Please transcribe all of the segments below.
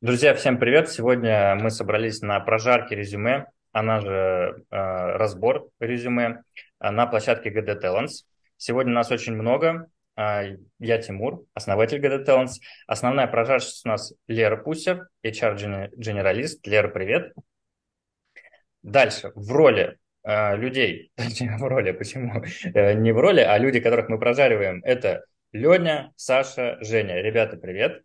Друзья, всем привет! Сегодня мы собрались на прожарке резюме, она же э, разбор резюме э, на площадке GD Talents. Сегодня нас очень много. Э, я Тимур, основатель GD Talents. Основная прожарщица у нас Лера Пусер, HR-генералист. Лера, привет! Дальше, в роли э, людей, точнее, в роли, почему? Не в роли, а люди, которых мы прожариваем, это Леня, Саша, Женя. Ребята, привет!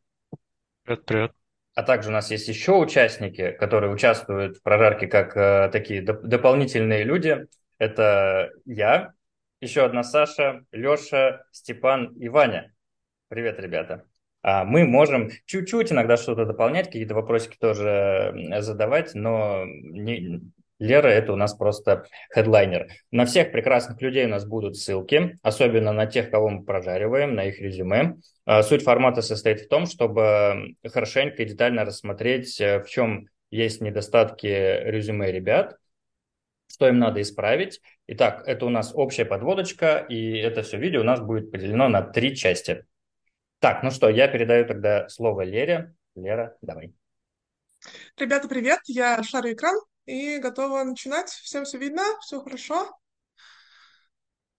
Привет, привет. А также у нас есть еще участники, которые участвуют в прожарке как э, такие доп- дополнительные люди. Это я, еще одна Саша, Леша, Степан и Ваня. Привет, ребята. А мы можем чуть-чуть иногда что-то дополнять, какие-то вопросики тоже задавать, но не, Лера – это у нас просто хедлайнер. На всех прекрасных людей у нас будут ссылки, особенно на тех, кого мы прожариваем, на их резюме. А, суть формата состоит в том, чтобы хорошенько и детально рассмотреть, э, в чем есть недостатки резюме ребят, что им надо исправить. Итак, это у нас общая подводочка, и это все видео у нас будет поделено на три части. Так, ну что, я передаю тогда слово Лере. Лера, давай. Ребята, привет! Я шарю экран и готова начинать. Всем все видно? Все хорошо?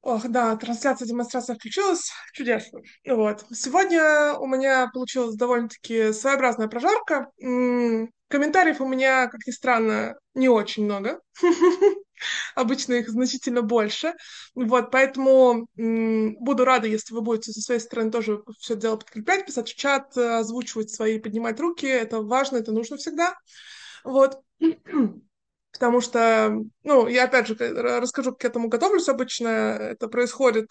Ох, да, трансляция, демонстрация включилась. Чудесно. Вот. Сегодня у меня получилась довольно-таки своеобразная прожарка. Комментариев у меня, как ни странно, не очень много. Обычно их значительно больше. Вот, поэтому буду рада, если вы будете со своей стороны тоже все дело подкреплять, писать в чат, озвучивать свои, поднимать руки. Это важно, это нужно всегда. Вот. Потому что, ну, я опять же расскажу, как к этому готовлюсь обычно. Это происходит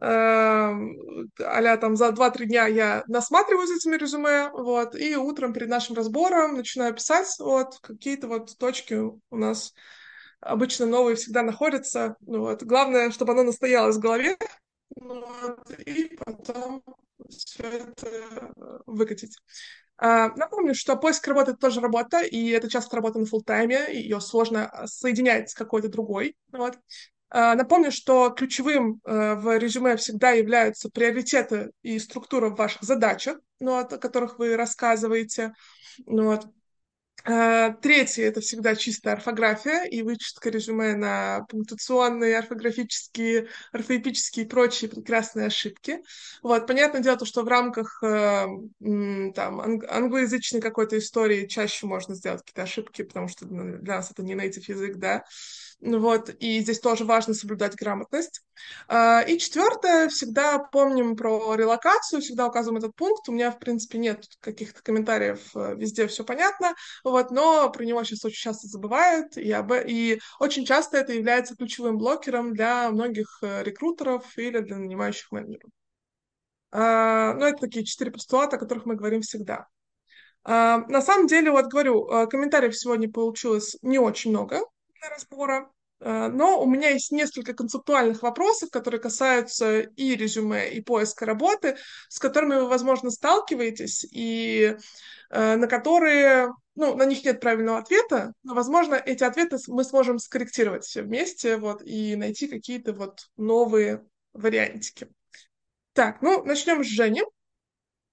э, а там за 2-3 дня я насматриваю за этими резюме, вот, и утром перед нашим разбором начинаю писать, вот, какие-то вот точки у нас обычно новые всегда находятся, ну, вот. Главное, чтобы оно настоялось в голове, вот, и потом все это выкатить. А, напомню, что поиск работы — это тоже работа, и это часто работа на фултайме, ее сложно а, соединять с какой-то другой. Вот. А, напомню, что ключевым э, в резюме всегда являются приоритеты и структура ваших задачах, ну, о которых вы рассказываете. Ну, вот. Э, третье – это всегда чистая орфография и вычистка резюме на пунктуационные, орфографические, орфоэпические и прочие прекрасные ошибки. Вот, понятное дело, то, что в рамках э, там, англоязычной какой-то истории чаще можно сделать какие-то ошибки, потому что для нас это не native язык, да. Вот, и здесь тоже важно соблюдать грамотность. А, и четвертое, всегда помним про релокацию, всегда указываем этот пункт. У меня, в принципе, нет каких-то комментариев, э, везде все понятно, вот, но про него сейчас очень часто забывают, и, об... и очень часто это является ключевым блокером для многих э, рекрутеров или для нанимающих менеджеров. А, ну, это такие четыре постулата, о которых мы говорим всегда. А, на самом деле, вот говорю, э, комментариев сегодня получилось не очень много, разбора. Э, но у меня есть несколько концептуальных вопросов, которые касаются и резюме, и поиска работы, с которыми вы, возможно, сталкиваетесь, и э, на которые, ну, на них нет правильного ответа, но, возможно, эти ответы мы сможем скорректировать все вместе, вот, и найти какие-то вот новые вариантики. Так, ну, начнем с Жени.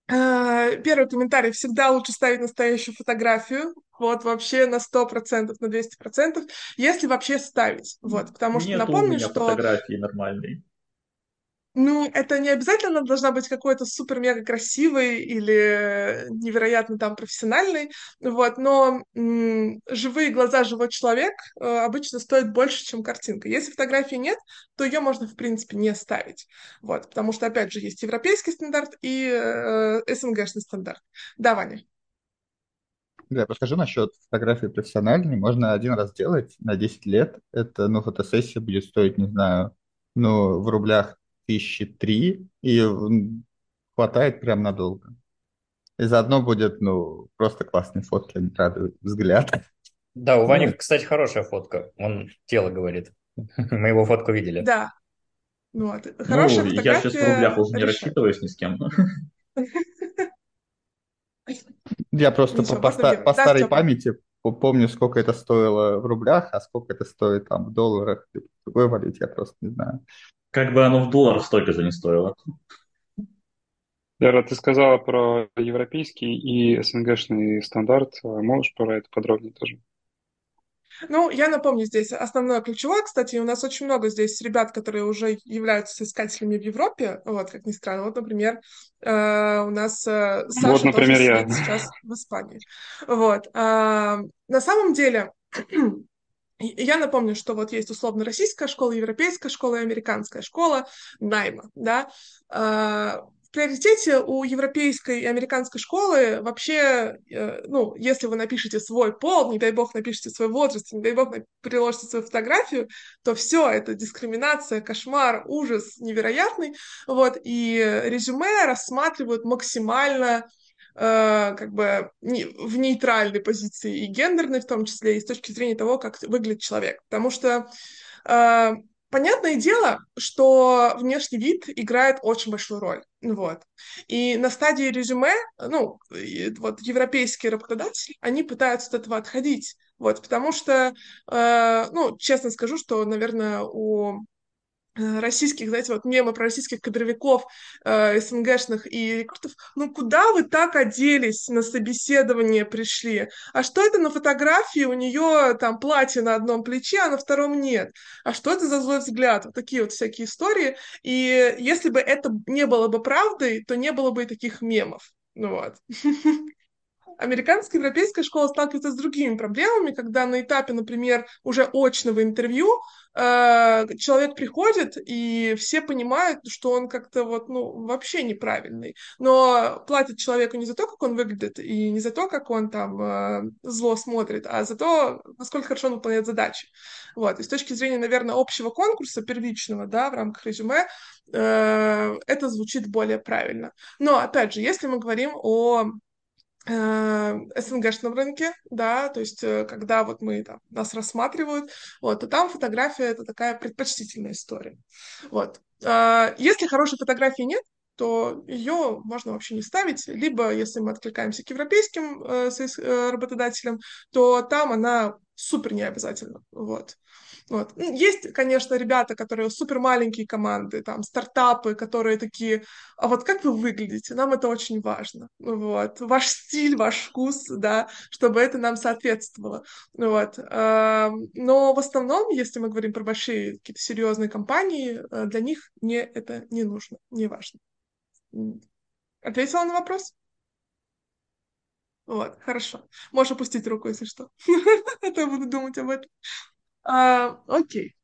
Э, первый комментарий. Всегда лучше ставить настоящую фотографию. Вот вообще на 100%, на 200%, если вообще ставить. Вот, потому что Нет напомню, у меня что... фотографии нормальной. Ну, это не обязательно должна быть какой-то супер-мега красивый или невероятно там профессиональный, вот, но м- живые глаза, живой человек э, обычно стоит больше, чем картинка. Если фотографии нет, то ее можно, в принципе, не ставить, вот, потому что, опять же, есть европейский стандарт и э, СНГшный стандарт. Да, Ваня? Да, расскажу насчет фотографии профессиональной. Можно один раз делать на 10 лет. Это, ну, фотосессия будет стоить, не знаю, ну, в рублях тысячи три, и хватает прям надолго. И заодно будет, ну, просто классные фотки, они радуют взгляд. Да, у Вани, ну, кстати, хорошая фотка. Он тело говорит. Мы его фотку видели. Да. Вот. Хорошая ну, я сейчас в рублях уже не рассчитываюсь ни с кем. Я просто по, по, по старой памяти помню, сколько это стоило в рублях, а сколько это стоит там в долларах, в другой типа, валюте, я просто не знаю. Как бы оно в долларах столько же не стоило. Лера, ты сказала про европейский и СНГшный стандарт. Можешь про это подробнее тоже? Ну, я напомню здесь основное ключевое, кстати, у нас очень много здесь ребят, которые уже являются искателями в Европе, вот, как ни странно. Вот, например, э, у нас э, Саша вот, например, тоже я. сейчас в Испании. Вот. Э, на самом деле, я напомню, что вот есть условно российская школа, европейская школа и американская школа найма, да. Э, в приоритете у европейской и американской школы вообще, э, ну, если вы напишете свой пол, не дай бог напишите свой возраст, не дай бог приложите свою фотографию, то все, это дискриминация, кошмар, ужас невероятный, вот, и резюме рассматривают максимально как бы в нейтральной позиции и гендерной в том числе, и с точки зрения того, как выглядит человек. Потому что э, Понятное дело, что внешний вид играет очень большую роль. Вот. И на стадии резюме, ну, вот европейские работодатели, они пытаются от этого отходить. Вот, потому что, э, ну, честно скажу, что, наверное, у Э, российских, знаете, вот мемы про российских кадровиков, э, СНГшных и рекрутов, ну куда вы так оделись на собеседование пришли? А что это на фотографии? У нее там платье на одном плече, а на втором нет. А что это за злой взгляд? Вот такие вот всякие истории. И если бы это не было бы правдой, то не было бы и таких мемов. Ну вот. Американская европейская школа сталкивается с другими проблемами, когда на этапе, например, уже очного интервью э, человек приходит, и все понимают, что он как-то вот, ну, вообще неправильный. Но платят человеку не за то, как он выглядит, и не за то, как он там э, зло смотрит, а за то, насколько хорошо он выполняет задачи. Вот. И с точки зрения, наверное, общего конкурса первичного, да, в рамках резюме, э, это звучит более правильно. Но, опять же, если мы говорим о СНГшном рынке, да, то есть э, когда вот мы там, нас рассматривают, вот, то там фотография это такая предпочтительная история, вот. А, если хорошей фотографии нет, то ее можно вообще не ставить, либо если мы откликаемся к европейским э, э работодателям, то там она супер не обязательно, вот. Вот. Ну, есть, конечно, ребята, которые супер маленькие команды, там, стартапы, которые такие, а вот как вы выглядите, нам это очень важно, вот, ваш стиль, ваш вкус, да, чтобы это нам соответствовало, вот. Но в основном, если мы говорим про большие какие-то серьезные компании, э, для них мне это не нужно, не важно. Ответила на вопрос? Вот, хорошо. Можешь опустить руку, если что. А то я буду думать об этом. А, окей.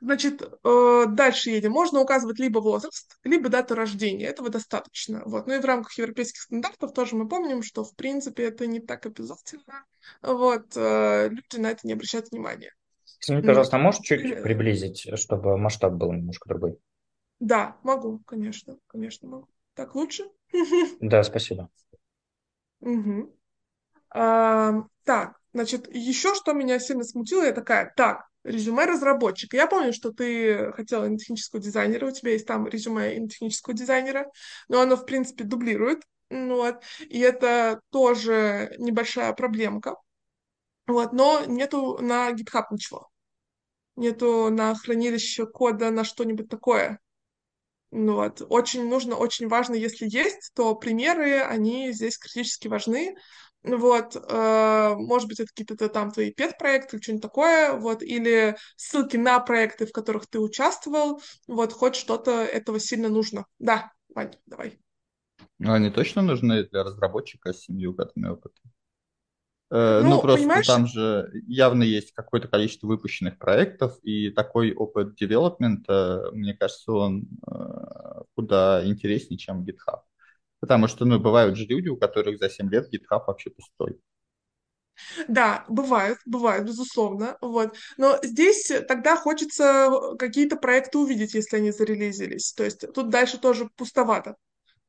Значит, э, дальше едем. Можно указывать либо возраст, либо дату рождения. Этого достаточно. Вот. Ну и в рамках европейских стандартов тоже мы помним, что в принципе это не так обязательно. Вот. Э, люди на это не обращают внимания. Извини, пожалуйста, а можешь чуть э, приблизить, чтобы масштаб был немножко другой? Да, могу, конечно, конечно могу. Так лучше? Да, спасибо. Угу. А, так, значит, еще что меня сильно смутило, я такая, так, резюме разработчика. Я помню, что ты хотела на технического дизайнера, у тебя есть там резюме на технического дизайнера, но оно, в принципе, дублирует, вот, и это тоже небольшая проблемка, вот, но нету на GitHub ничего, нету на хранилище кода на что-нибудь такое, ну вот. Очень нужно, очень важно, если есть, то примеры, они здесь критически важны, вот, э, может быть, это какие-то там твои пет-проекты или что-нибудь такое, вот, или ссылки на проекты, в которых ты участвовал, вот, хоть что-то этого сильно нужно. Да, Вань, давай. Ну, они точно нужны для разработчика с семью годами опыта? Э, ну, ну, просто понимаешь? там же явно есть какое-то количество выпущенных проектов, и такой опыт девелопмента, мне кажется, он э, куда интереснее, чем GitHub. Потому что, ну, бывают же люди, у которых за 7 лет GitHub вообще пустой. Да, бывает, бывает, безусловно, вот. Но здесь тогда хочется какие-то проекты увидеть, если они зарелизились. То есть тут дальше тоже пустовато.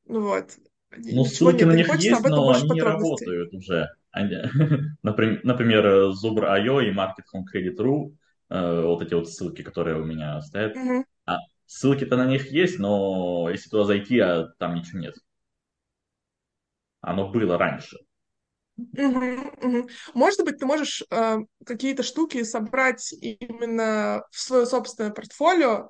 Вот. Ну, ссылки нет, на них есть, но они не работают уже. Они, например, Zubr.io и Market Home Credit.ru, э, вот эти вот ссылки, которые у меня стоят. Угу. А, ссылки-то на них есть, но если туда зайти, а там ничего нет. Оно было раньше. Угу, угу. Может быть, ты можешь э, какие-то штуки собрать именно в свое собственное портфолио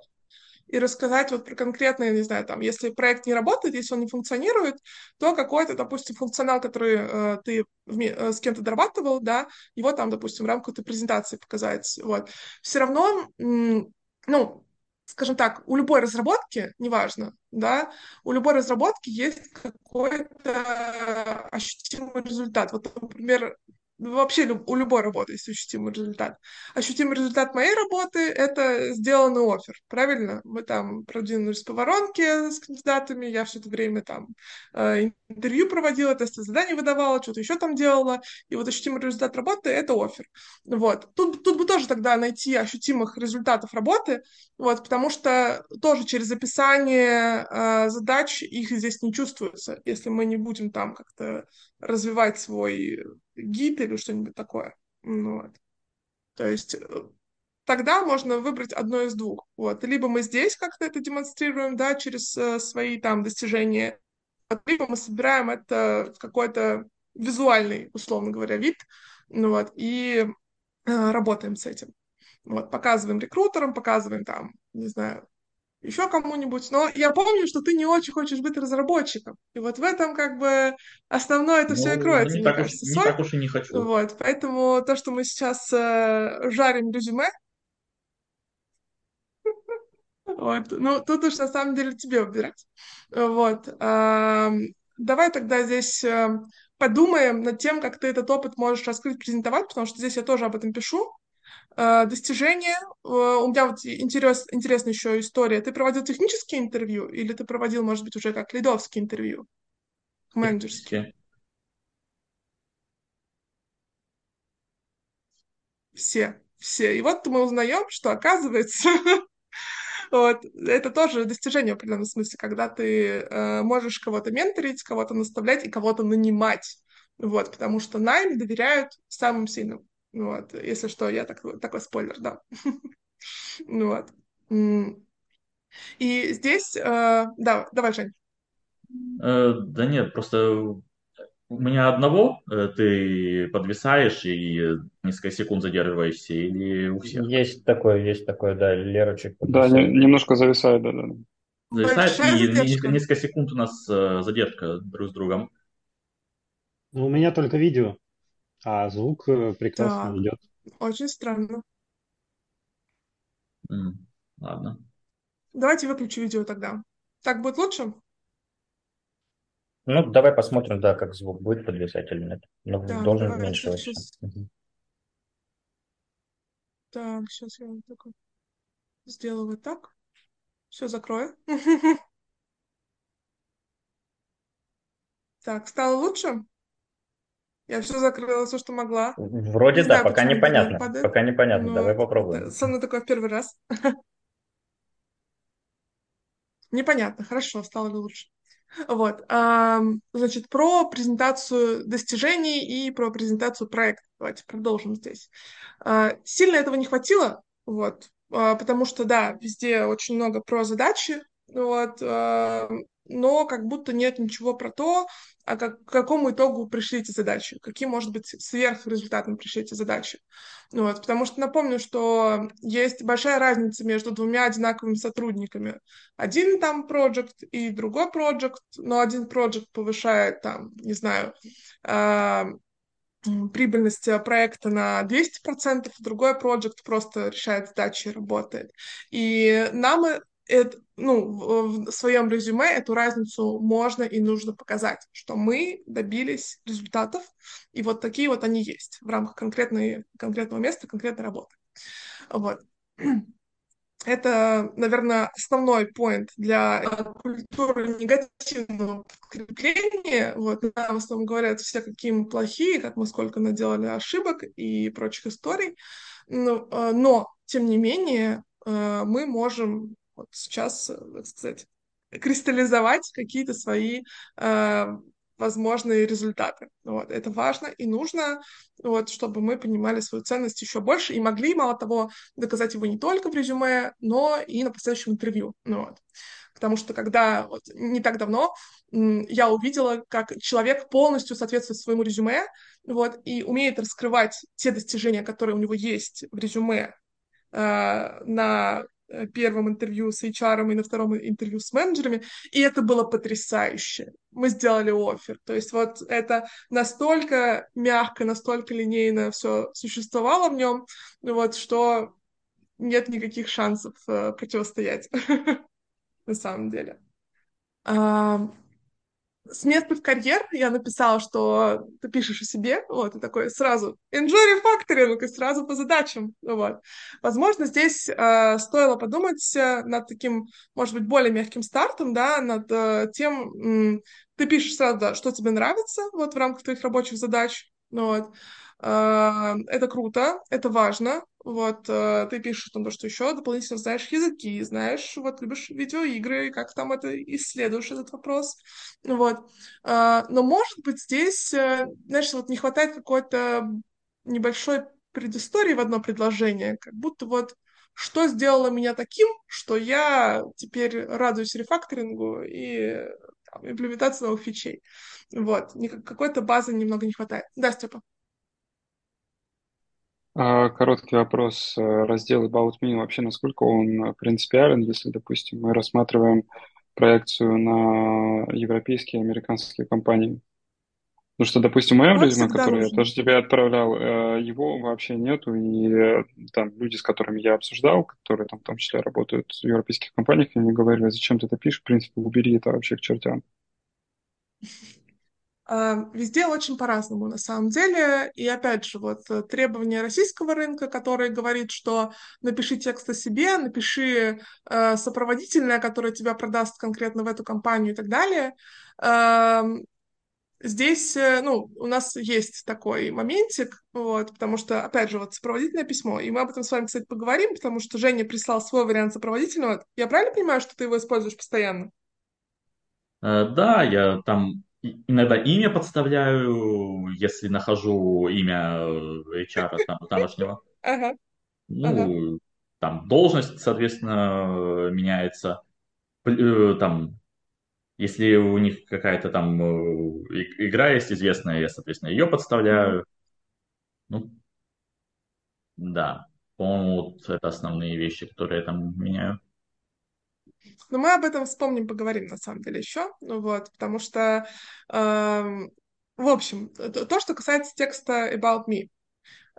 и рассказать вот про конкретные, не знаю, там, если проект не работает, если он не функционирует, то какой-то, допустим, функционал, который э, ты э, с кем-то дорабатывал, да, его там, допустим, в рамках этой презентации показать, вот. Все равно, ну, скажем так, у любой разработки, неважно, да, у любой разработки есть какой-то ощутимый результат. Вот, например, вообще у любой работы есть ощутимый результат. Ощутимый результат моей работы — это сделанный офер, правильно? Мы там продвинулись по воронке с кандидатами, я все это время там э, интервью проводила, тесты заданий выдавала, что-то еще там делала, и вот ощутимый результат работы — это офер. Вот. Тут, тут бы тоже тогда найти ощутимых результатов работы, вот, потому что тоже через описание э, задач их здесь не чувствуется, если мы не будем там как-то развивать свой гид или что-нибудь такое. Ну вот. То есть э, тогда можно выбрать одно из двух. Вот. Либо мы здесь как-то это демонстрируем, да, через э, свои там достижения, либо мы собираем это в какой-то визуальный, условно говоря, вид, ну вот, и э, работаем с этим. Вот, показываем рекрутерам, показываем там, не знаю, еще кому-нибудь. Но я помню, что ты не очень хочешь быть разработчиком. И вот в этом как бы основное это ну, все и кроется, не мне так кажется. Уж, не так уж и не хочу. Вот, поэтому то, что мы сейчас э, жарим резюме, вот, ну тут уж на самом деле тебе выбирать. Вот. Э, давай тогда здесь э, подумаем над тем, как ты этот опыт можешь раскрыть, презентовать, потому что здесь я тоже об этом пишу. Э, достижения. Э, у меня вот интерес, интересная еще история. Ты проводил технические интервью или ты проводил, может быть, уже как лидовские интервью? Менеджерские. Все, все. И вот мы узнаем, что оказывается, вот, это тоже достижение в определенном смысле, когда ты э, можешь кого-то менторить, кого-то наставлять и кого-то нанимать. Вот, потому что найм доверяют самым сильным. Вот, если что, я так, такой спойлер, да. Ну вот. И здесь, э, да, давай, Жень. Э, да нет, просто у меня одного э, ты подвисаешь и несколько секунд задерживаешься, или у всех? Есть такое, есть такое, да, Лерочек. Да, не, немножко зависает, да, да. Зависает, и несколько, несколько секунд у нас задержка друг с другом. Ну, у меня только видео. А звук э, прекрасно Да, идет. очень странно. М, Ладно. Давайте выключу видео тогда. Так будет лучше? Ну, давай посмотрим, да, как звук будет подвисать или нет. Ну, Так, должен давай, уменьшиваться. сейчас. Так, сейчас я вот такой сделаю вот так. Все закрою. Так, стало лучше? Я все закрыла, все, что могла. Вроде не да, знаю, пока непонятно. Пока непонятно. Но Давай попробуем. Со мной такое в первый раз. Непонятно. Хорошо, стало ли лучше. Вот. Значит, про презентацию достижений и про презентацию проекта. Давайте продолжим здесь. А, сильно этого не хватило, вот, а, потому что, да, везде очень много про задачи, вот, но как будто нет ничего про то, а как, к какому итогу пришли эти задачи, каким, может быть, сверхрезультатом пришли эти задачи. Вот, потому что напомню, что есть большая разница между двумя одинаковыми сотрудниками. Один там проект и другой проект, но один проект повышает там, не знаю, э, прибыльность проекта на 200%, другой проект просто решает задачи и работает. И нам это, ну, в своем резюме эту разницу можно и нужно показать, что мы добились результатов, и вот такие вот они есть в рамках конкретной, конкретного места, конкретной работы. Вот. Это, наверное, основной поинт для культуры негативного подкрепления. Вот, нам в основном говорят все, какие мы плохие, как мы сколько наделали ошибок и прочих историй. Но, э, но тем не менее, э, мы можем вот сейчас, э, так сказать, кристаллизовать какие-то свои э, возможные результаты. Вот. Это важно и нужно, вот, чтобы мы понимали свою ценность еще больше и могли, мало того, доказать его не только в резюме, но и на последующем интервью. Ну, вот. Потому что когда вот, не так давно я увидела, как человек полностью соответствует своему резюме вот, и умеет раскрывать те достижения, которые у него есть в резюме, э, на первом интервью с HR и на втором интервью с менеджерами, и это было потрясающе. Мы сделали офер. То есть вот это настолько мягко, настолько линейно все существовало в нем, вот, что нет никаких шансов э, противостоять на самом деле с места в карьер я написала, что ты пишешь о себе, вот, и такой сразу enjoy refactoring, и сразу по задачам, вот. Возможно, здесь э, стоило подумать э, над таким, может быть, более мягким стартом, да, над э, тем, э, ты пишешь сразу, да, что тебе нравится, вот, в рамках твоих рабочих задач, вот, это круто, это важно, вот, э, ты пишешь там то, что еще дополнительно знаешь языки, знаешь, вот, любишь видеоигры, как там это исследуешь этот вопрос, вот. Э, но, может быть, здесь, э, знаешь, вот не хватает какой-то небольшой предыстории в одно предложение, как будто вот что сделало меня таким, что я теперь радуюсь рефакторингу и там, имплементации новых фичей. Вот. Какой-то базы немного не хватает. Да, Степа? А, короткий вопрос. Раздел About Me вообще насколько он принципиален, если, допустим, мы рассматриваем проекцию на европейские и американские компании? Потому что, допустим, мое резюме, которое нужно. я тоже тебе отправлял, э, его вообще нету, и э, там люди, с которыми я обсуждал, которые там в том числе работают в европейских компаниях, они говорили, зачем ты это пишешь, в принципе, убери это вообще к чертям. А, везде очень по-разному на самом деле. И опять же, вот э, требования российского рынка, который говорит, что напиши текст о себе, напиши э, сопроводительное, которое тебя продаст конкретно в эту компанию и так далее. Э, здесь, ну, у нас есть такой моментик, вот, потому что, опять же, вот сопроводительное письмо, и мы об этом с вами, кстати, поговорим, потому что Женя прислал свой вариант сопроводительного. Я правильно понимаю, что ты его используешь постоянно? Э, да, я там иногда имя подставляю, если нахожу имя э, HR там, тамошнего. Ага. Ну, ага. там должность, соответственно, меняется. Э, там, если у них какая-то там э, игра есть известная, я, соответственно, ее подставляю. Ну, да, по-моему, вот это основные вещи, которые я там меняю. Но мы об этом вспомним, поговорим на самом деле еще, ну вот, потому что, э, в общем, то, что касается текста About Me,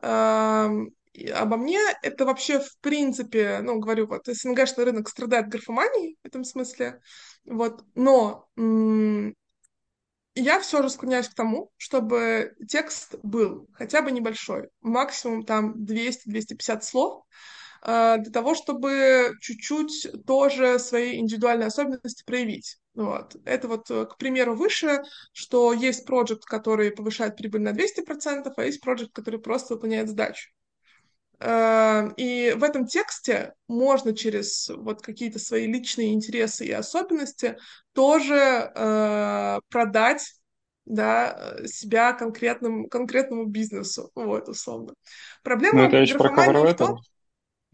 э, обо мне это вообще в принципе, ну, говорю, вот, СНГшный рынок страдает графоманией в этом смысле, вот, но я все же склоняюсь к тому, чтобы текст был хотя бы небольшой, максимум там 200-250 слов, Э, для того, чтобы чуть-чуть тоже свои индивидуальные особенности проявить. Вот. Это вот, э, к примеру, выше, что есть проект, который повышает прибыль на 200%, а есть проект, который просто выполняет задачу. Э, и в этом тексте можно через вот какие-то свои личные интересы и особенности тоже э, продать да, себя конкретному, конкретному бизнесу, вот, условно. Проблема Но это в том,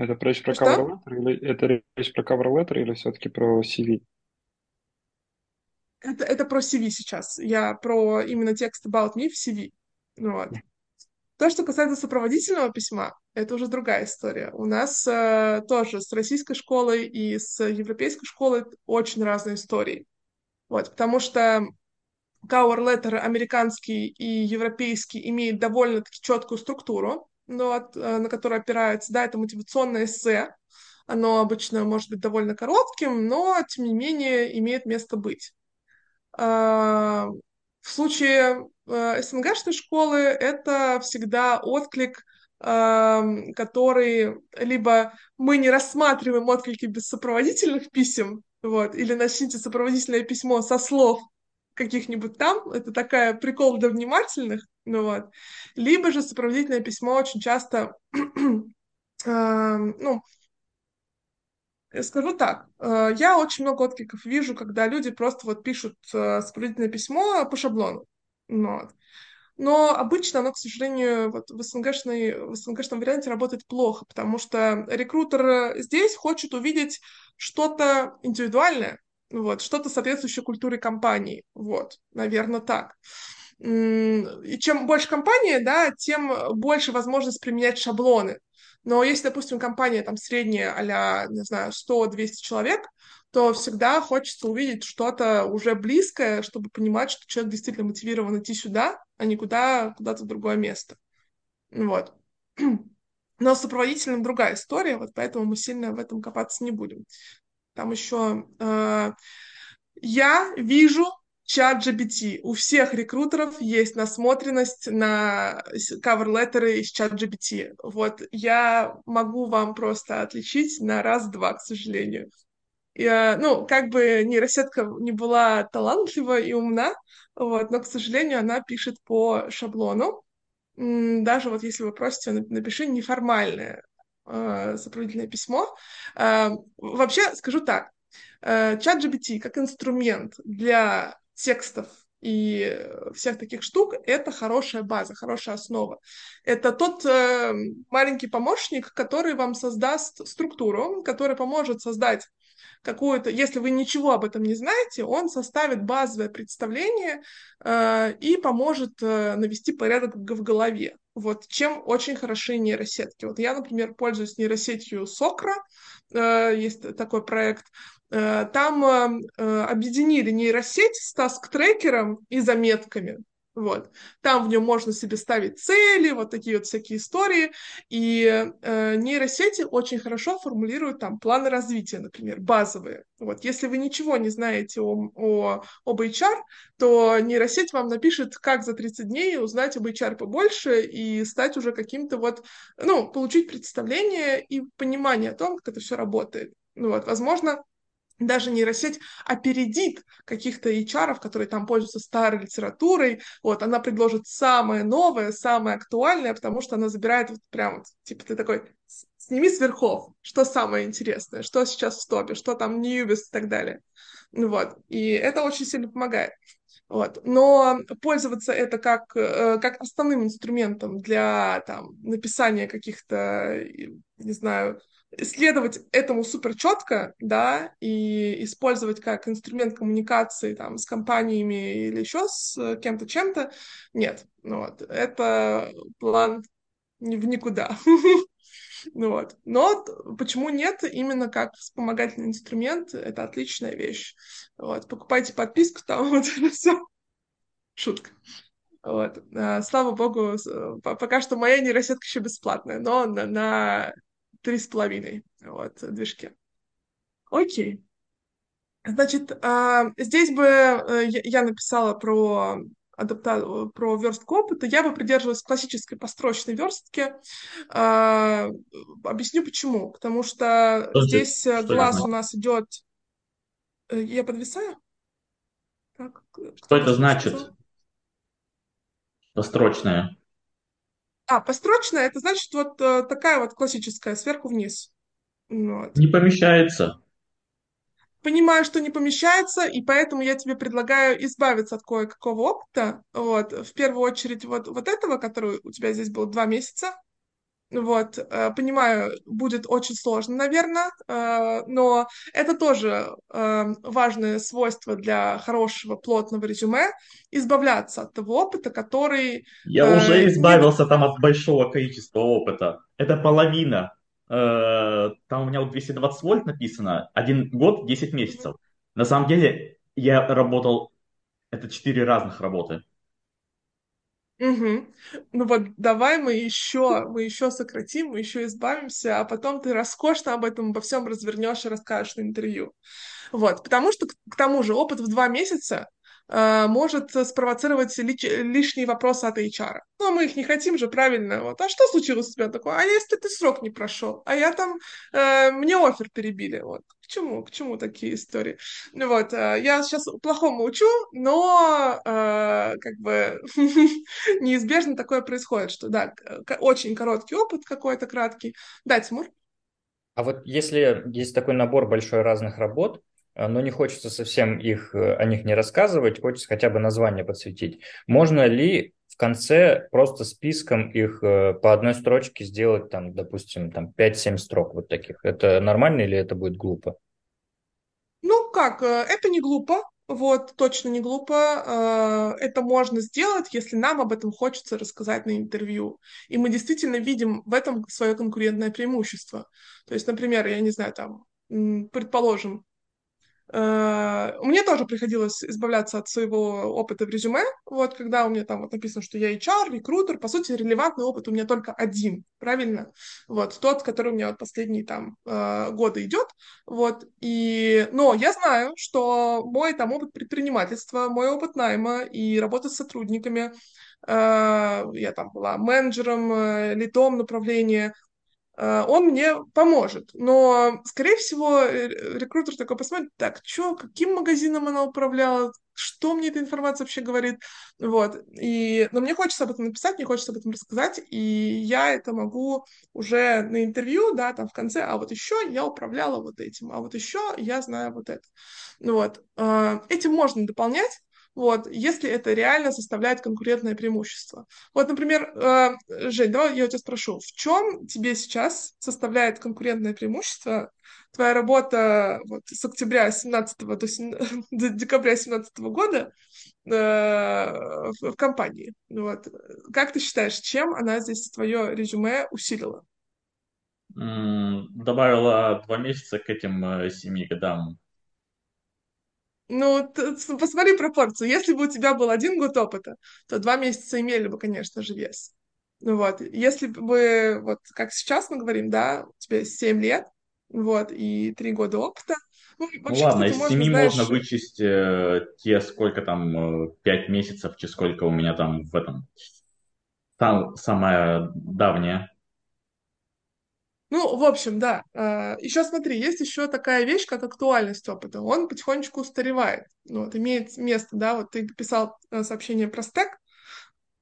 это речь про cover letter или это речь про cover letter или все-таки про CV? Это, это про CV сейчас. Я про именно текст about me в CV. Ну, вот. То, что касается сопроводительного письма, это уже другая история. У нас э, тоже с российской школой и с европейской школой очень разные истории. Вот, потому что cover letter американский и европейский имеют довольно-таки четкую структуру но от, э, на которое опирается, да, это мотивационное эссе. Оно обычно может быть довольно коротким, но, тем не менее, имеет место быть. А, в случае э, СНГшной школы это всегда отклик, который либо мы не рассматриваем отклики без сопроводительных писем, вот, или начните сопроводительное письмо со слов каких-нибудь там, это такая прикол для внимательных, ну вот. Либо же сопроводительное письмо очень часто, э, ну, скажу так, э, я очень много откликов вижу, когда люди просто вот пишут э, сопроводительное письмо по шаблону, ну вот. Но обычно оно, к сожалению, вот в, СНГшной, в СНГшном варианте работает плохо, потому что рекрутер здесь хочет увидеть что-то индивидуальное, вот, что-то соответствующее культуре компании, вот, наверное, так. И чем больше компания, да, тем больше возможность применять шаблоны. Но если, допустим, компания там средняя, а не знаю, 100-200 человек, то всегда хочется увидеть что-то уже близкое, чтобы понимать, что человек действительно мотивирован идти сюда, а не куда, куда-то в другое место. Вот. Но с сопроводителем другая история, вот поэтому мы сильно в этом копаться не будем. Там еще э, я вижу чат GPT. У всех рекрутеров есть насмотренность на кавер-леттеры из чат GPT. Вот я могу вам просто отличить на раз-два, к сожалению. Я, ну, как бы нейросетка не была талантлива и умна, вот, но, к сожалению, она пишет по шаблону. Даже вот если вы просите, напиши неформальное э, сопроводительное письмо. Э, вообще, скажу так, э, чат GPT как инструмент для текстов и всех таких штук, это хорошая база, хорошая основа. Это тот э, маленький помощник, который вам создаст структуру, который поможет создать какую-то, если вы ничего об этом не знаете, он составит базовое представление э, и поможет э, навести порядок в голове. Вот чем очень хороши нейросетки. Вот я, например, пользуюсь нейросетью Сокра, э, есть такой проект. Э, там э, э объединили нейросеть с таск-трекером и заметками. Вот. Там в нем можно себе ставить цели, вот такие вот всякие истории. И э, нейросети очень хорошо формулируют там планы развития, например, базовые. Вот. Если вы ничего не знаете о, о, об HR, то нейросеть вам напишет, как за 30 дней узнать об HR побольше и стать уже каким-то вот, ну, получить представление и понимание о том, как это все работает. Ну, вот, возможно, даже нейросеть опередит каких-то HR, которые там пользуются старой литературой, вот, она предложит самое новое, самое актуальное, потому что она забирает вот прям, вот, типа, ты такой, сними с верхов, что самое интересное, что сейчас в стопе, что там Ньюбис и так далее. Вот, и это очень сильно помогает. Вот. Но пользоваться это как, э, как основным инструментом для там, написания каких-то, не знаю, следовать этому супер четко, да, и использовать как инструмент коммуникации там с компаниями или еще с кем-то чем-то, нет, ну вот, это план в никуда. Ну вот. Но почему нет? Именно как вспомогательный инструмент, это отличная вещь. Вот. Покупайте подписку, там вот это все. Шутка. Вот. А, слава богу, пока что моя нейросетка еще бесплатная, но на, на три с половиной вот, движке. Окей. Значит, а, здесь бы э, я написала про адапта... про верстку опыта, я бы придерживалась классической построчной верстки. А, объясню почему. Потому что что здесь э, что глаз у нас идет... Э, я подвисаю? Так, что это значит? Построчная. А, построчная, это значит вот э, такая вот классическая, сверху вниз. Вот. Не помещается. Понимаю, что не помещается, и поэтому я тебе предлагаю избавиться от кое-какого опыта. Вот. В первую очередь вот, вот этого, который у тебя здесь был два месяца, вот, э, понимаю, будет очень сложно, наверное, э, но это тоже э, важное свойство для хорошего плотного резюме избавляться от того опыта, который. Я уже избавился не... там от большого количества опыта. Это половина. Там у меня вот 220 вольт написано, один год, 10 месяцев. На самом деле я работал, это четыре разных работы. Угу. Ну вот давай мы еще, мы еще сократим, мы еще избавимся, а потом ты роскошно об этом обо всем развернешь и расскажешь на интервью. Вот, потому что к тому же опыт в два месяца э, может спровоцировать лич, лишние вопросы от HR. Ну, а мы их не хотим же, правильно? Вот, а что случилось у тебя такое? А если ты срок не прошел? А я там, э, мне офер перебили. Вот. Чему, к чему такие истории? Ну вот, э, я сейчас плохому учу, но э, как бы неизбежно такое происходит, что да, очень короткий опыт какой-то краткий. Да, Тимур? А вот если есть такой набор большой разных работ, а, но не хочется совсем их, э, о них не рассказывать, хочется хотя бы название подсветить. Можно ли конце просто списком их э, по одной строчке сделать, там, допустим, там 5-7 строк вот таких? Это нормально или это будет глупо? Ну как, э, это не глупо, вот, точно не глупо. Э, это можно сделать, если нам об этом хочется рассказать на интервью. И мы действительно видим в этом свое конкурентное преимущество. То есть, например, я не знаю, там, предположим, мне тоже приходилось избавляться от своего опыта в резюме, вот, когда у меня там вот написано, что я HR, рекрутер, по сути, релевантный опыт у меня только один, правильно? Вот, тот, который у меня вот последние там э, годы идет, вот, и, но я знаю, что мой там опыт предпринимательства, мой опыт найма и работы с сотрудниками, э, я там была менеджером, литом направления, Э, он мне поможет. Но, скорее всего, рекрутер такой посмотрит, так, что, каким магазином она управляла, что мне эта информация вообще говорит, вот, и, но мне хочется об этом написать, мне хочется об этом рассказать, и я это могу уже на интервью, да, там в конце, а вот еще я управляла вот этим, а вот еще я знаю вот это, вот, э, этим можно дополнять, вот, если это реально составляет конкурентное преимущество. Вот, например, э, Жень, давай я у тебя спрошу, в чем тебе сейчас составляет конкурентное преимущество твоя работа вот, с октября 17 до, до декабря 17 года э, в, в компании? Вот. Как ты считаешь, чем она здесь твое резюме усилила? Добавила два месяца к этим э, семи годам ну, посмотри пропорцию. Если бы у тебя был один год опыта, то два месяца имели бы, конечно же, вес. Ну вот, если бы, вот как сейчас мы говорим, да, у тебя 7 лет, вот, и три года опыта, ну, ну ладно, из семи знаешь... можно вычесть э, те, сколько там, э, 5 месяцев, чи сколько у меня там в этом, там самая давняя ну, в общем, да. А, еще смотри, есть еще такая вещь, как актуальность опыта. Он потихонечку устаревает. Вот, имеет место, да, вот ты писал э, сообщение про стек,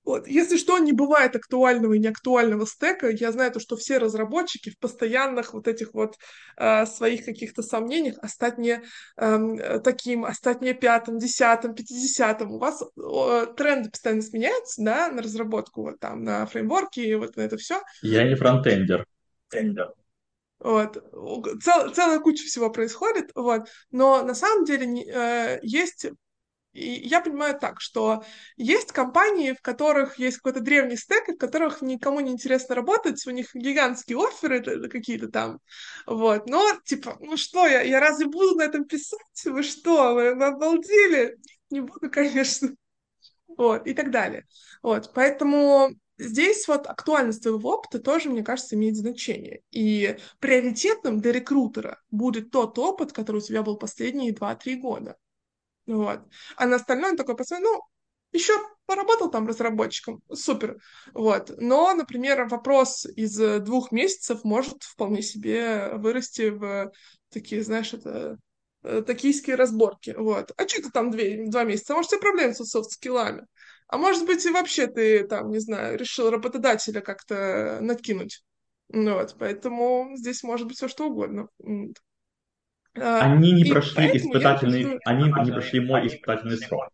вот. Если что, не бывает актуального и неактуального стека. Я знаю то, что все разработчики в постоянных вот этих вот э, своих каких-то сомнениях, а стать не э, таким, а стать не пятым, десятым, пятидесятым. У вас э, тренды постоянно сменяются, да, на разработку, вот там, на фреймворки, и вот на это все. Я не фронтендер. Вот. Цел, целая куча всего происходит, вот. Но на самом деле э, есть и я понимаю так, что есть компании, в которых есть какой-то древний стек, в которых никому не интересно работать, у них гигантские оферы какие-то там, вот, но, типа, ну что, я, я разве буду на этом писать? Вы что, вы обалдели? Не буду, конечно. Вот, и так далее. Вот, поэтому Здесь вот актуальность твоего опыта тоже, мне кажется, имеет значение. И приоритетным для рекрутера будет тот опыт, который у тебя был последние 2-3 года. Вот. А на остальное он такой посмотрел, ну, еще поработал там разработчиком, супер. Вот. Но, например, вопрос из двух месяцев может вполне себе вырасти в такие, знаешь, это э, токийские разборки. Вот. А что ты там две, два месяца? Может, у тебя проблемы с софт-скиллами? А может быть, и вообще ты там, не знаю, решил работодателя как-то накинуть. Ну вот, поэтому здесь может быть все что угодно. А, они не прошли испытательный, я... они не прошли мой испытательный срок.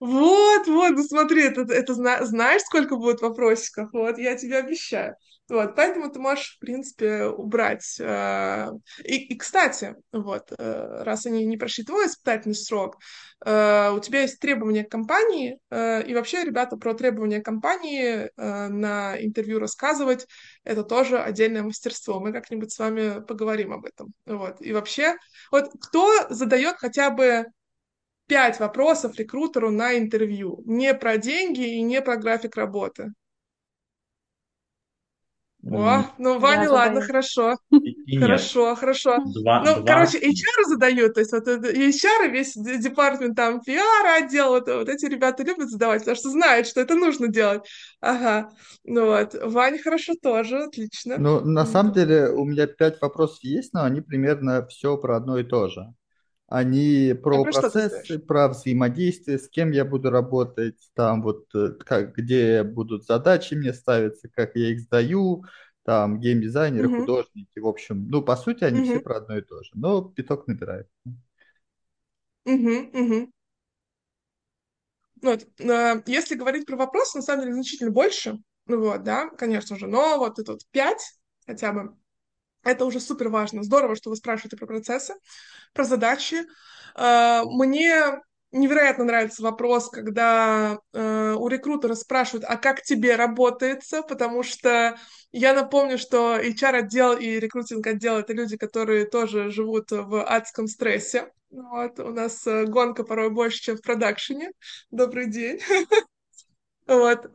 Вот, вот, ну смотри, это, это знаешь, сколько будет вопросиков? Вот, я тебе обещаю. Вот, поэтому ты можешь, в принципе, убрать. Э, и, и кстати, вот, э, раз они не прошли твой испытательный срок, э, у тебя есть требования к компании, и вообще, ребята, про требования компании на интервью рассказывать, это тоже отдельное мастерство. Мы как-нибудь с вами поговорим об этом. Вот, и вообще, вот кто задает хотя бы пять вопросов рекрутеру на интервью. Не про деньги и не про график работы. О, ну, Ваня, Я ладно, задаю. хорошо. И хорошо, нет. хорошо. Два, ну, два. короче, HR задают, то есть вот HR, весь департамент там пиар отдел, вот, вот эти ребята любят задавать, потому что знают, что это нужно делать. Ага, ну вот. Ваня хорошо тоже, отлично. Ну, на самом деле, у меня пять вопросов есть, но они примерно все про одно и то же. Они про, про процессы, про взаимодействие, с кем я буду работать, там вот э, как, где будут задачи мне ставиться, как я их сдаю, там геймдизайнеры, угу. художники, в общем, ну, по сути, они угу. все про одно и то же, но пяток набирает. Угу, угу. Вот, э, если говорить про вопрос, на самом деле значительно больше, ну вот, да, конечно же, но вот этот пять хотя бы, Это уже супер важно. Здорово, что вы спрашиваете про процессы, про задачи. Э, мне невероятно нравится вопрос, когда э, у рекрутера спрашивают, а как тебе работается, потому что я напомню, что HR-отдел и рекрутинг-отдел — это люди, которые тоже живут в адском стрессе. Вот, у нас э, гонка порой больше, чем в продакшене. Добрый день. Вот.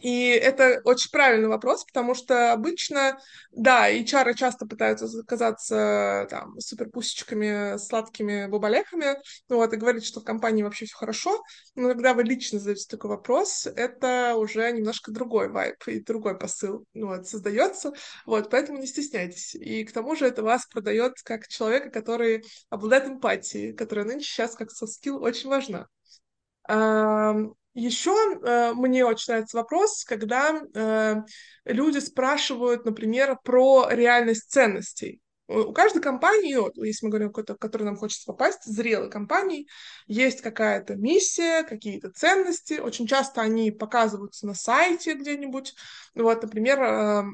И это очень правильный вопрос, потому что обычно, да, HR часто пытаются казаться там суперпусечками, сладкими бабалехами, ну вот, и говорить, что в компании вообще все хорошо, но когда вы лично задаете такой вопрос, это уже немножко другой вайп и другой посыл, ну вот, создается, вот, поэтому не стесняйтесь. И к тому же это вас продает как человека, который обладает эмпатией, которая нынче сейчас как soft skill очень важна. Еще э, мне очень нравится вопрос, когда э, люди спрашивают, например, про реальность ценностей. У каждой компании, если мы говорим о какой-то, в нам хочется попасть, зрелой компании, есть какая-то миссия, какие-то ценности. Очень часто они показываются на сайте где-нибудь. Вот, например, э,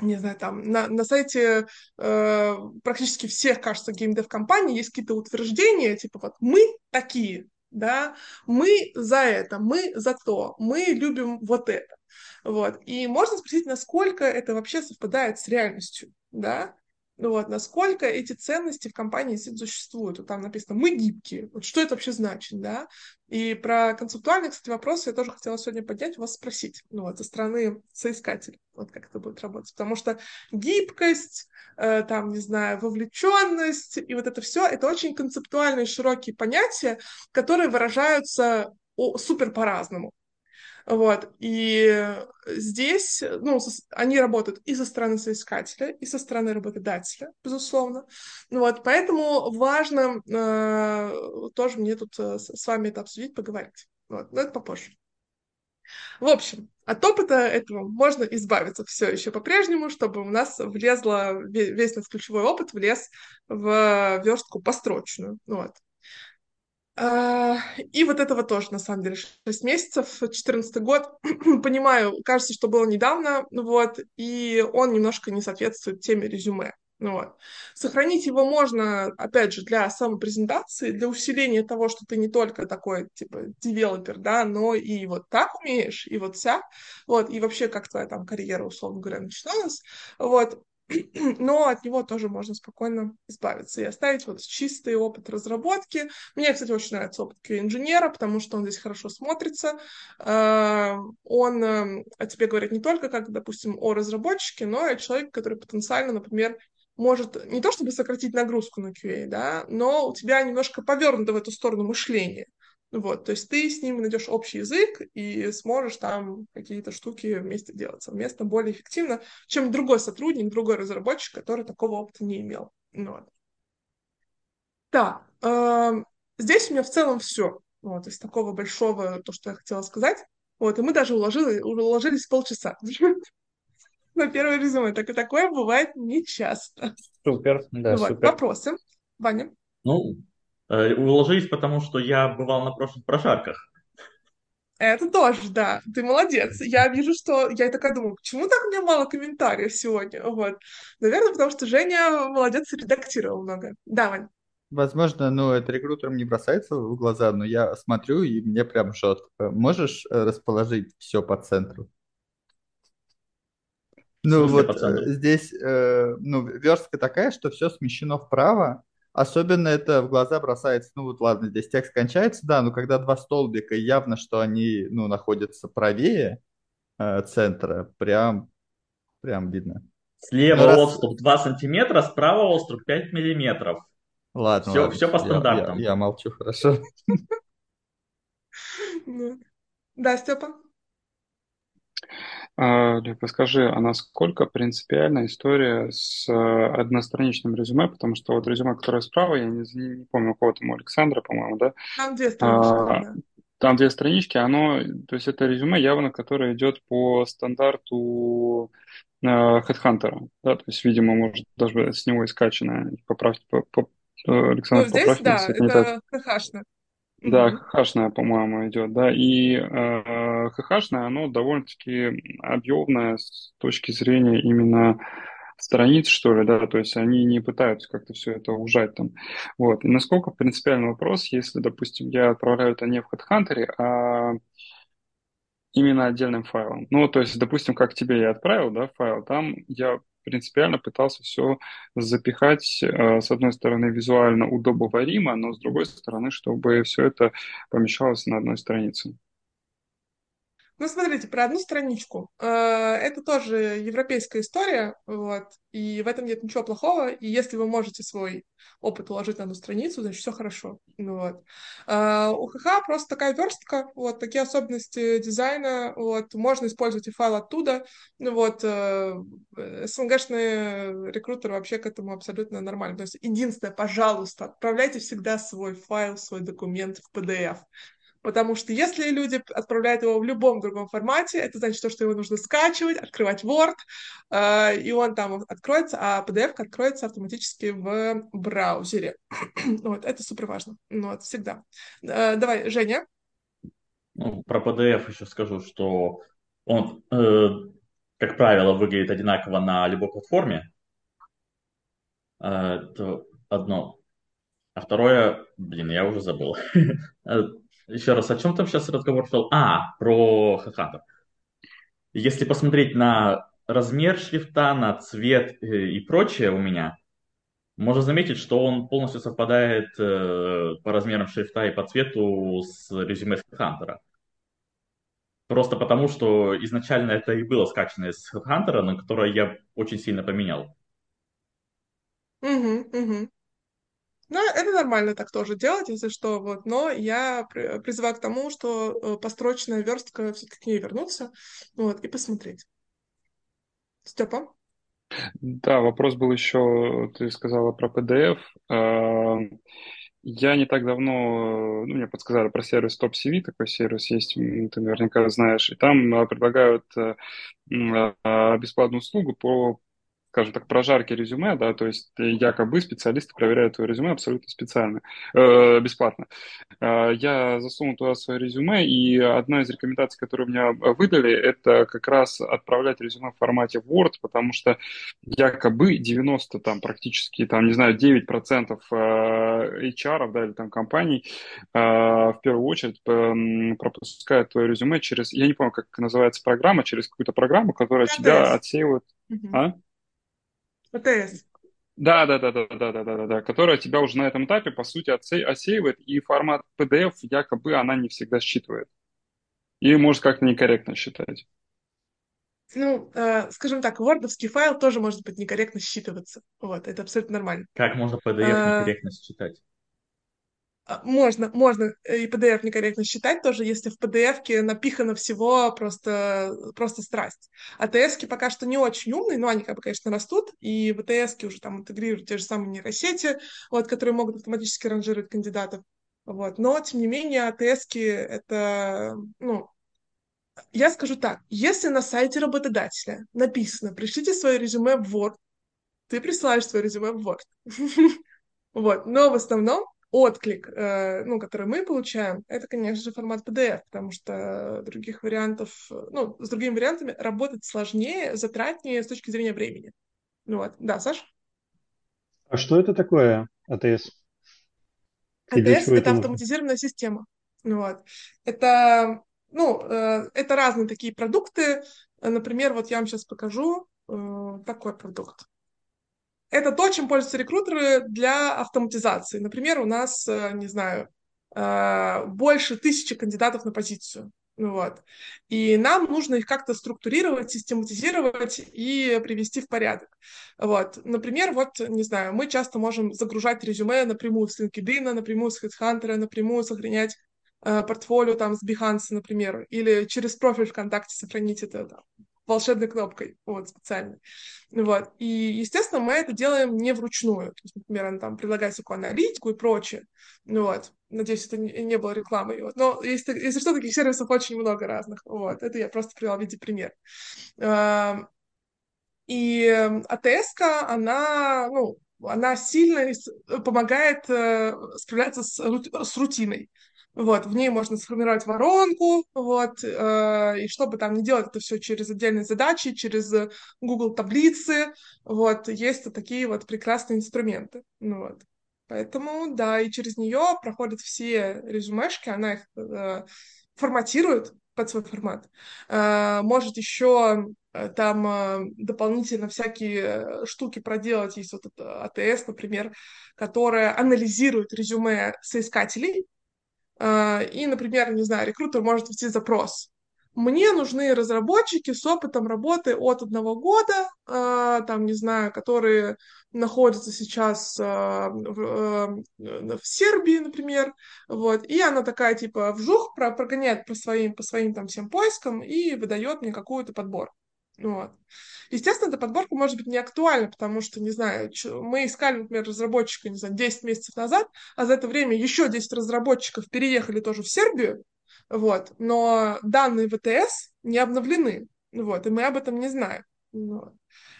не знаю, там на, на сайте э, практически всех, кажется, геймдев-компаний есть какие-то утверждения, типа вот мы такие, да, мы за это, мы за то, мы любим вот это. Вот. И можно спросить, насколько это вообще совпадает с реальностью, да, вот, насколько эти ценности в компании существуют. Вот там написано «мы гибкие». Вот что это вообще значит, да? И про концептуальные, кстати, вопросы я тоже хотела сегодня поднять, вас спросить, ну вот, со стороны соискателя, вот как это будет работать. Потому что гибкость, э, там, не знаю, вовлеченность и вот это все, это очень концептуальные широкие понятия, которые выражаются супер по-разному. Вот. И здесь, ну, они работают и со стороны соискателя, и со стороны работодателя, безусловно. Вот. Поэтому важно э, тоже мне тут э, с вами это обсудить, поговорить. Вот. Но это попозже. В общем, от опыта этого можно избавиться все еще по-прежнему, чтобы у нас влезло, весь наш ключевой опыт влез в верстку построчную. Вот. А, и вот этого тоже, на самом деле, 6 месяцев, 14 год. Понимаю, кажется, что было недавно, вот, и он немножко не соответствует теме резюме. Ну вот. Сохранить его можно, опять же, для самопрезентации, для усиления того, что ты не только такой, типа, девелопер, да, но и вот так умеешь, и вот вся, вот, и вообще, как твоя там карьера, условно говоря, начиналась, вот, но от него тоже можно спокойно избавиться и оставить вот чистый опыт разработки. Мне, кстати, очень нравится опыт инженера, потому что он здесь хорошо смотрится. А, он эм, о тебе говорит не только как, допустим, о разработчике, но и о человеке, который потенциально, например, может не то чтобы сократить нагрузку на QA, да, но у тебя немножко повернуто в эту сторону мышления. Вот, то есть ты с ним найдешь общий язык и сможешь там какие-то штуки вместе делать совместно более эффективно, чем другой сотрудник, другой разработчик, который такого опыта не имел. Вот. Да, э, здесь у меня в целом все. Вот, из такого большого, то, что я хотела сказать. Вот, и мы даже уложили, уложились полчаса на первое резюме. Так и такое бывает нечасто. Супер, да, вот. супер. Вопросы? Ваня? Ну, уложились, потому что я бывал на прошлых прошарках. Это тоже, да. Ты молодец. Я вижу, что... Я такая думаю, почему так у меня мало комментариев сегодня? Вот. Наверное, потому что Женя молодец редактировал много. Да, Вань. Возможно, ну, это рекрутерам не бросается в глаза, но я смотрю, и мне прям жжет. Можешь э, расположить все по центру? Ну, вот э, здесь, э, ну, верстка такая, что все смещено вправо, Особенно это в глаза бросается, ну вот ладно, здесь текст кончается, да, но когда два столбика, явно, что они, ну, находятся правее э, центра, прям, прям видно. Слева раз... отступ 2 сантиметра, справа отступ 5 миллиметров. Ладно, все, ладно, все по стандартам. Я, я, я молчу, хорошо. Да, Степа? А, Лепа, скажи, а насколько принципиальна история с э, одностраничным резюме? Потому что вот резюме, которое справа, я не, не помню, у кого там, у Александра, по-моему, да? Там две странички, а, да. Там две странички, оно, то есть это резюме явно, которое идет по стандарту э, HeadHunter, да, то есть, видимо, может даже с него и скачанное. Поправьте, по, по, Александр, ну, здесь, поправьте, да, это ХХшно. Да, ХХшная, по-моему, идет, да, и э, ХХшная, оно довольно-таки объемное с точки зрения именно страниц, что ли, да, то есть они не пытаются как-то все это ужать там. Вот. И насколько принципиальный вопрос, если, допустим, я отправляю это не в HeadHunter, а именно отдельным файлом. Ну, то есть, допустим, как тебе я отправил, да, файл, там я принципиально пытался все запихать, э, с одной стороны, визуально удобоваримо, но с другой стороны, чтобы все это помещалось на одной странице. Ну, смотрите, про одну страничку. Э, это тоже европейская история, вот, и в этом нет ничего плохого, и если вы можете свой опыт уложить на одну страницу, значит, все хорошо, ну вот. Э, у ХХ просто такая верстка, вот, такие особенности дизайна, вот, можно использовать и файл оттуда, ну вот, э, СНГшные рекрутеры вообще к этому абсолютно нормально. То есть, единственное, пожалуйста, отправляйте всегда свой файл, свой документ в PDF. Потому что если люди отправляют его в любом другом формате, это значит, что его нужно скачивать, открывать Word, э, и он там откроется, а PDF откроется автоматически в браузере. вот, это супер важно. Ну, вот, всегда. Э, давай, Женя. Ну, про PDF еще скажу, что он, э, как правило, выглядит одинаково на любой платформе. Э, это одно. А второе, блин, я уже забыл. Еще раз, о чем там сейчас разговор шел? А, про хахатов. Если посмотреть на размер шрифта, на цвет э, и прочее у меня, можно заметить, что он полностью совпадает э, по размерам шрифта и по цвету с резюме Headhunter. Просто потому, что изначально это и было скачано из Headhunter, на которое я очень сильно поменял. Угу, угу. Ну, это нормально так тоже делать, если что, вот. Но я призываю к тому, что э, построчная верстка все-таки к ней вернуться, вот, и посмотреть. Степа? Да, вопрос был еще, ты сказала про PDF. А, я не так давно, ну, мне подсказали про сервис Top CV, такой сервис есть, ты наверняка знаешь, и там предлагают э, а, бесплатную услугу по скажем так, прожарки резюме, да, то есть якобы специалисты проверяют твое резюме абсолютно специально, э, бесплатно. Э, я засунул туда свое резюме, и одна из рекомендаций, которую меня выдали, это как раз отправлять резюме в формате Word, потому что якобы 90, там, практически, там, не знаю, 9% э, HR, да, или там компаний э, в первую очередь э, пропускают твое резюме через, я не помню, как называется программа, через какую-то программу, которая тебя отсеивает. Угу. А? ПТС. Да, да, да, да, да, да, да, да, да, которая тебя уже на этом этапе, по сути, отсе- осеивает, и формат PDF якобы она не всегда считывает. И может как-то некорректно считать. Ну, э, скажем так, вордовский файл тоже может быть некорректно считываться. Вот, это абсолютно нормально. Как можно PDF а... некорректно считать? А, можно, можно и PDF некорректно считать тоже, если в PDF напихано всего просто, просто страсть. А пока что не очень умные, но они, как бы, конечно, растут, и в ТС уже там интегрируют те же самые нейросети, вот, которые могут автоматически ранжировать кандидатов. Вот. Но, тем не менее, АТС это, ну, я скажу так, если на сайте работодателя написано «пришлите свое резюме в Word», ты присылаешь свое резюме в Word. Вот. Но в основном отклик, э, ну, который мы получаем, это, конечно же, формат PDF, потому что других вариантов, ну, с другими вариантами работать сложнее, затратнее с точки зрения времени. Ну вот, да, Саш? А что это такое АТС? АТС — это, это автоматизированная система. Вот. Это, ну, э, это разные такие продукты. Например, вот я вам сейчас покажу э, такой продукт. Это то, чем пользуются рекрутеры для автоматизации. Например, у нас, э, не знаю, э, больше тысячи кандидатов на позицию. Ну вот. И нам нужно их как-то структурировать, систематизировать и привести в порядок. Вот. Например, вот, не знаю, мы часто можем загружать резюме напрямую с LinkedIn, напрямую с HeadHunter, напрямую сохранять э, портфолио там с Behance, например, или через профиль ВКонтакте сохранить это там, волшебной кнопкой, вот, специальной. Вот. И, естественно, мы это делаем не вручную. То есть, например, она там предлагает всякую аналитику и прочее. Ну вот. Надеюсь, это не, не было рекламой. Вот. Но если, если что, таких сервисов очень много разных. Вот. Это я просто привела в виде примера. И АТС, она, ну, она сильно помогает э, справляться с, с рутиной. Вот, в ней можно сформировать воронку, вот, э, и чтобы там не делать это все через отдельные задачи, через Google таблицы, вот, есть такие вот прекрасные инструменты, ну вот. Поэтому, да, и через нее проходят все резюмешки, она их э, форматирует под свой формат. Э, может еще э, там э, дополнительно всякие штуки проделать. Есть вот это АТС, например, которая анализирует резюме соискателей, а, и, например, не знаю, рекрутер может ввести запрос. Мне нужны разработчики с опытом работы от одного года, а, там, не знаю, которые находятся сейчас а, в, в Сербии, например, вот, и она такая, типа, вжух, прогоняет по своим, по своим там всем поискам и выдает мне какую-то подбор. Вот. Естественно, эта подборка может быть не актуальна, потому что, не знаю, мы искали, например, разработчика, не знаю, 10 месяцев назад, а за это время еще 10 разработчиков переехали тоже в Сербию, вот, но данные ВТС не обновлены, вот, и мы об этом не знаем. Вот.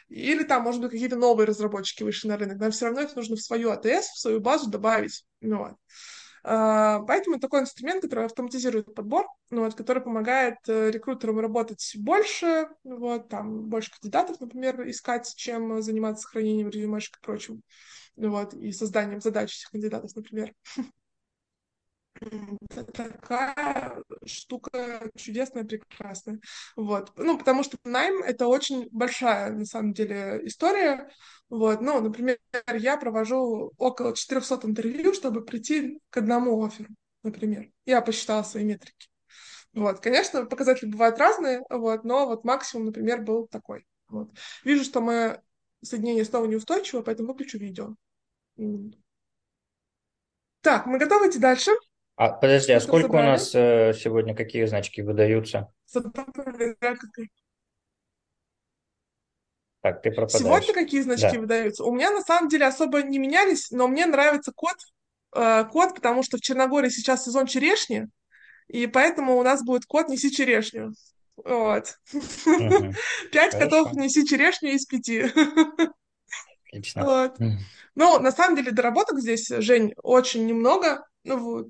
Или там, может быть, какие-то новые разработчики вышли на рынок, нам все равно их нужно в свою АТС, в свою базу добавить. Вот. А, поэтому такой инструмент, который автоматизирует подбор, ну, вот, который помогает э, рекрутерам работать больше, вот, там, больше кандидатов, например, искать, чем заниматься сохранением резюмешек и прочим, вот, и созданием задач этих кандидатов, например. такая штука чудесная, прекрасная. Вот. Ну, потому что найм — это очень большая, на самом деле, история. Вот. Ну, например, я провожу около 400 интервью, чтобы прийти к одному офферу, например. Я посчитала свои метрики. Вот. Конечно, показатели бывают разные, вот, но вот максимум, например, был такой. Вот. Вижу, что мое соединение снова неустойчиво, поэтому выключу видео. Так, мы готовы идти дальше? А подожди, а сколько у нас э, сегодня какие значки выдаются? Так, ты пропадаешь. Сегодня какие значки да. выдаются? У меня на самом деле особо не менялись, но мне нравится код, э, код, потому что в Черногории сейчас сезон черешни, и поэтому у нас будет код «Неси черешню». Вот. Пять котов «Неси черешню» из пяти. Отлично. Вот. Ну, на самом деле, доработок здесь, Жень, очень немного. Ну, вот,